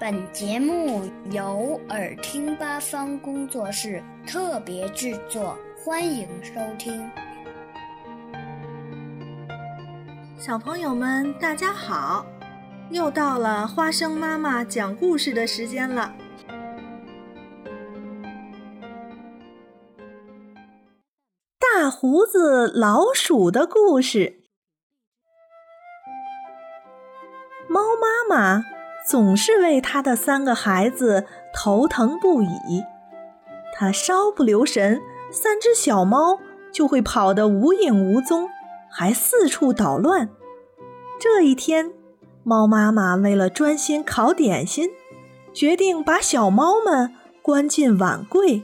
本节目由耳听八方工作室特别制作，欢迎收听。小朋友们，大家好！又到了花生妈妈讲故事的时间了。大胡子老鼠的故事。猫妈妈。总是为他的三个孩子头疼不已。他稍不留神，三只小猫就会跑得无影无踪，还四处捣乱。这一天，猫妈妈为了专心烤点心，决定把小猫们关进碗柜。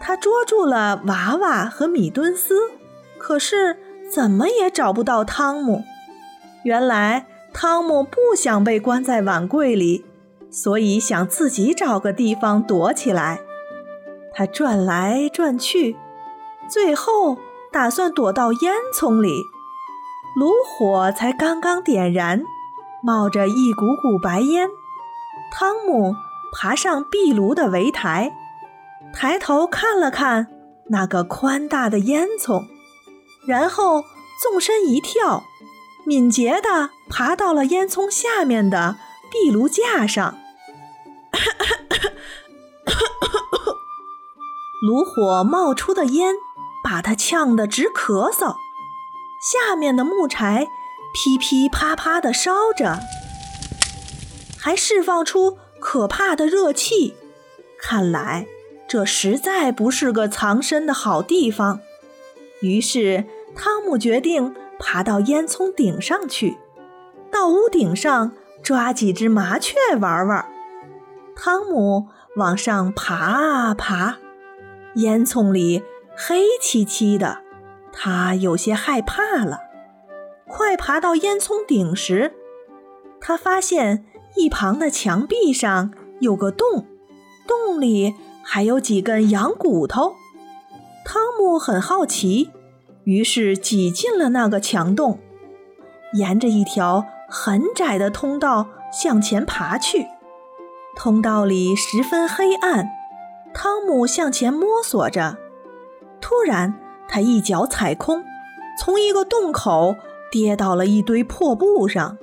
他捉住了娃娃和米敦斯，可是怎么也找不到汤姆。原来。汤姆不想被关在碗柜里，所以想自己找个地方躲起来。他转来转去，最后打算躲到烟囱里。炉火才刚刚点燃，冒着一股股白烟。汤姆爬上壁炉的围台，抬头看了看那个宽大的烟囱，然后纵身一跳。敏捷地爬到了烟囱下面的壁炉架上，炉火冒出的烟把他呛得直咳嗽。下面的木柴噼噼啪啪地烧着，还释放出可怕的热气。看来这实在不是个藏身的好地方。于是汤姆决定。爬到烟囱顶上去，到屋顶上抓几只麻雀玩玩。汤姆往上爬啊爬，烟囱里黑漆漆的，他有些害怕了。快爬到烟囱顶时，他发现一旁的墙壁上有个洞，洞里还有几根羊骨头。汤姆很好奇。于是挤进了那个墙洞，沿着一条很窄的通道向前爬去。通道里十分黑暗，汤姆向前摸索着。突然，他一脚踩空，从一个洞口跌到了一堆破布上。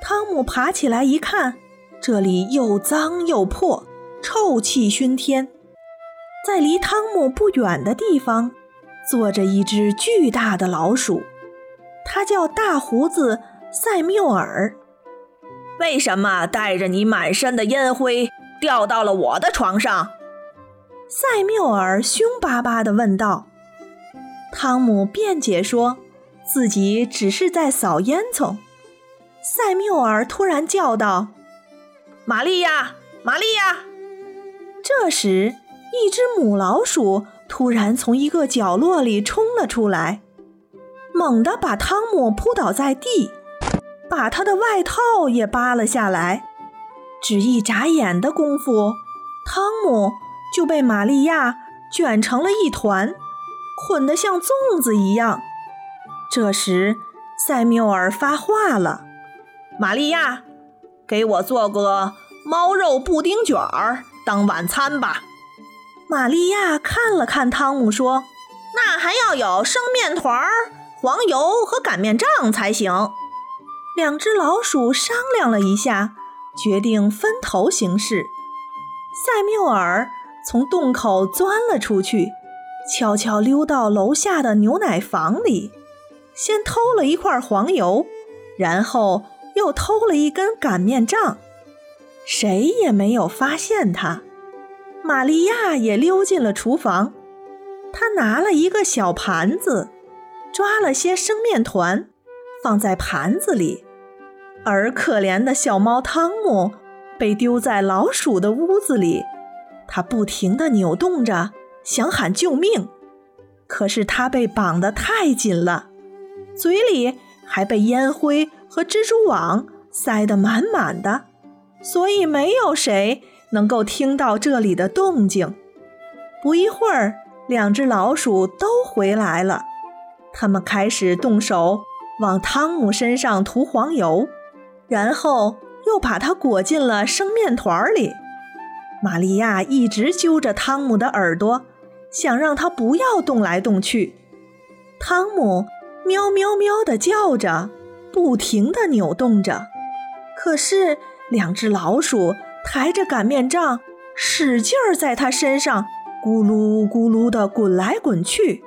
汤姆爬起来一看，这里又脏又破，臭气熏天。在离汤姆不远的地方。坐着一只巨大的老鼠，它叫大胡子塞缪尔。为什么带着你满身的烟灰掉到了我的床上？塞缪尔凶巴巴地问道。汤姆辩解说自己只是在扫烟囱。塞缪尔突然叫道：“玛利亚，玛利亚！”这时，一只母老鼠。突然从一个角落里冲了出来，猛地把汤姆扑倒在地，把他的外套也扒了下来。只一眨眼的功夫，汤姆就被玛利亚卷成了一团，捆得像粽子一样。这时，塞缪尔发话了：“玛利亚，给我做个猫肉布丁卷儿当晚餐吧。”玛利亚看了看汤姆，说：“那还要有生面团、黄油和擀面杖才行。”两只老鼠商量了一下，决定分头行事。塞缪尔从洞口钻了出去，悄悄溜到楼下的牛奶房里，先偷了一块黄油，然后又偷了一根擀面杖，谁也没有发现他。玛利亚也溜进了厨房，她拿了一个小盘子，抓了些生面团，放在盘子里。而可怜的小猫汤姆被丢在老鼠的屋子里，它不停地扭动着，想喊救命，可是它被绑得太紧了，嘴里还被烟灰和蜘蛛网塞得满满的，所以没有谁。能够听到这里的动静。不一会儿，两只老鼠都回来了。他们开始动手往汤姆身上涂黄油，然后又把它裹进了生面团里。玛利亚一直揪着汤姆的耳朵，想让他不要动来动去。汤姆喵喵喵地叫着，不停地扭动着。可是两只老鼠抬着擀面杖，使劲儿在他身上咕噜咕噜地滚来滚去。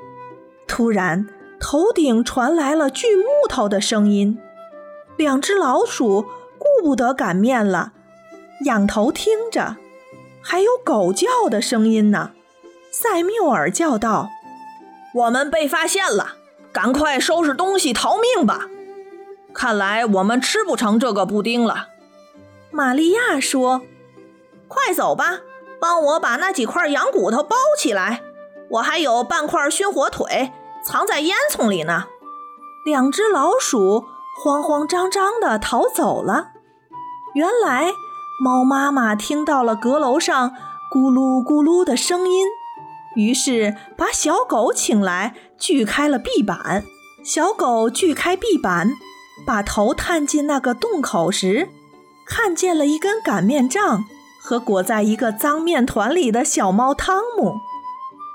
突然，头顶传来了锯木头的声音。两只老鼠顾不得擀面了，仰头听着。还有狗叫的声音呢，塞缪尔叫道：“我们被发现了，赶快收拾东西逃命吧！看来我们吃不成这个布丁了。”玛利亚说：“快走吧，帮我把那几块羊骨头包起来，我还有半块熏火腿藏在烟囱里呢。”两只老鼠慌慌张张地逃走了。原来。猫妈妈听到了阁楼上咕噜咕噜的声音，于是把小狗请来锯开了壁板。小狗锯开壁板，把头探进那个洞口时，看见了一根擀面杖和裹在一个脏面团里的小猫汤姆，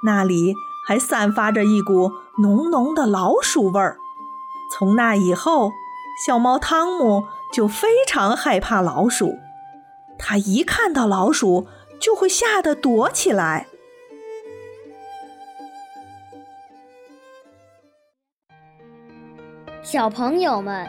那里还散发着一股浓浓的老鼠味儿。从那以后，小猫汤姆就非常害怕老鼠。他一看到老鼠，就会吓得躲起来。小朋友们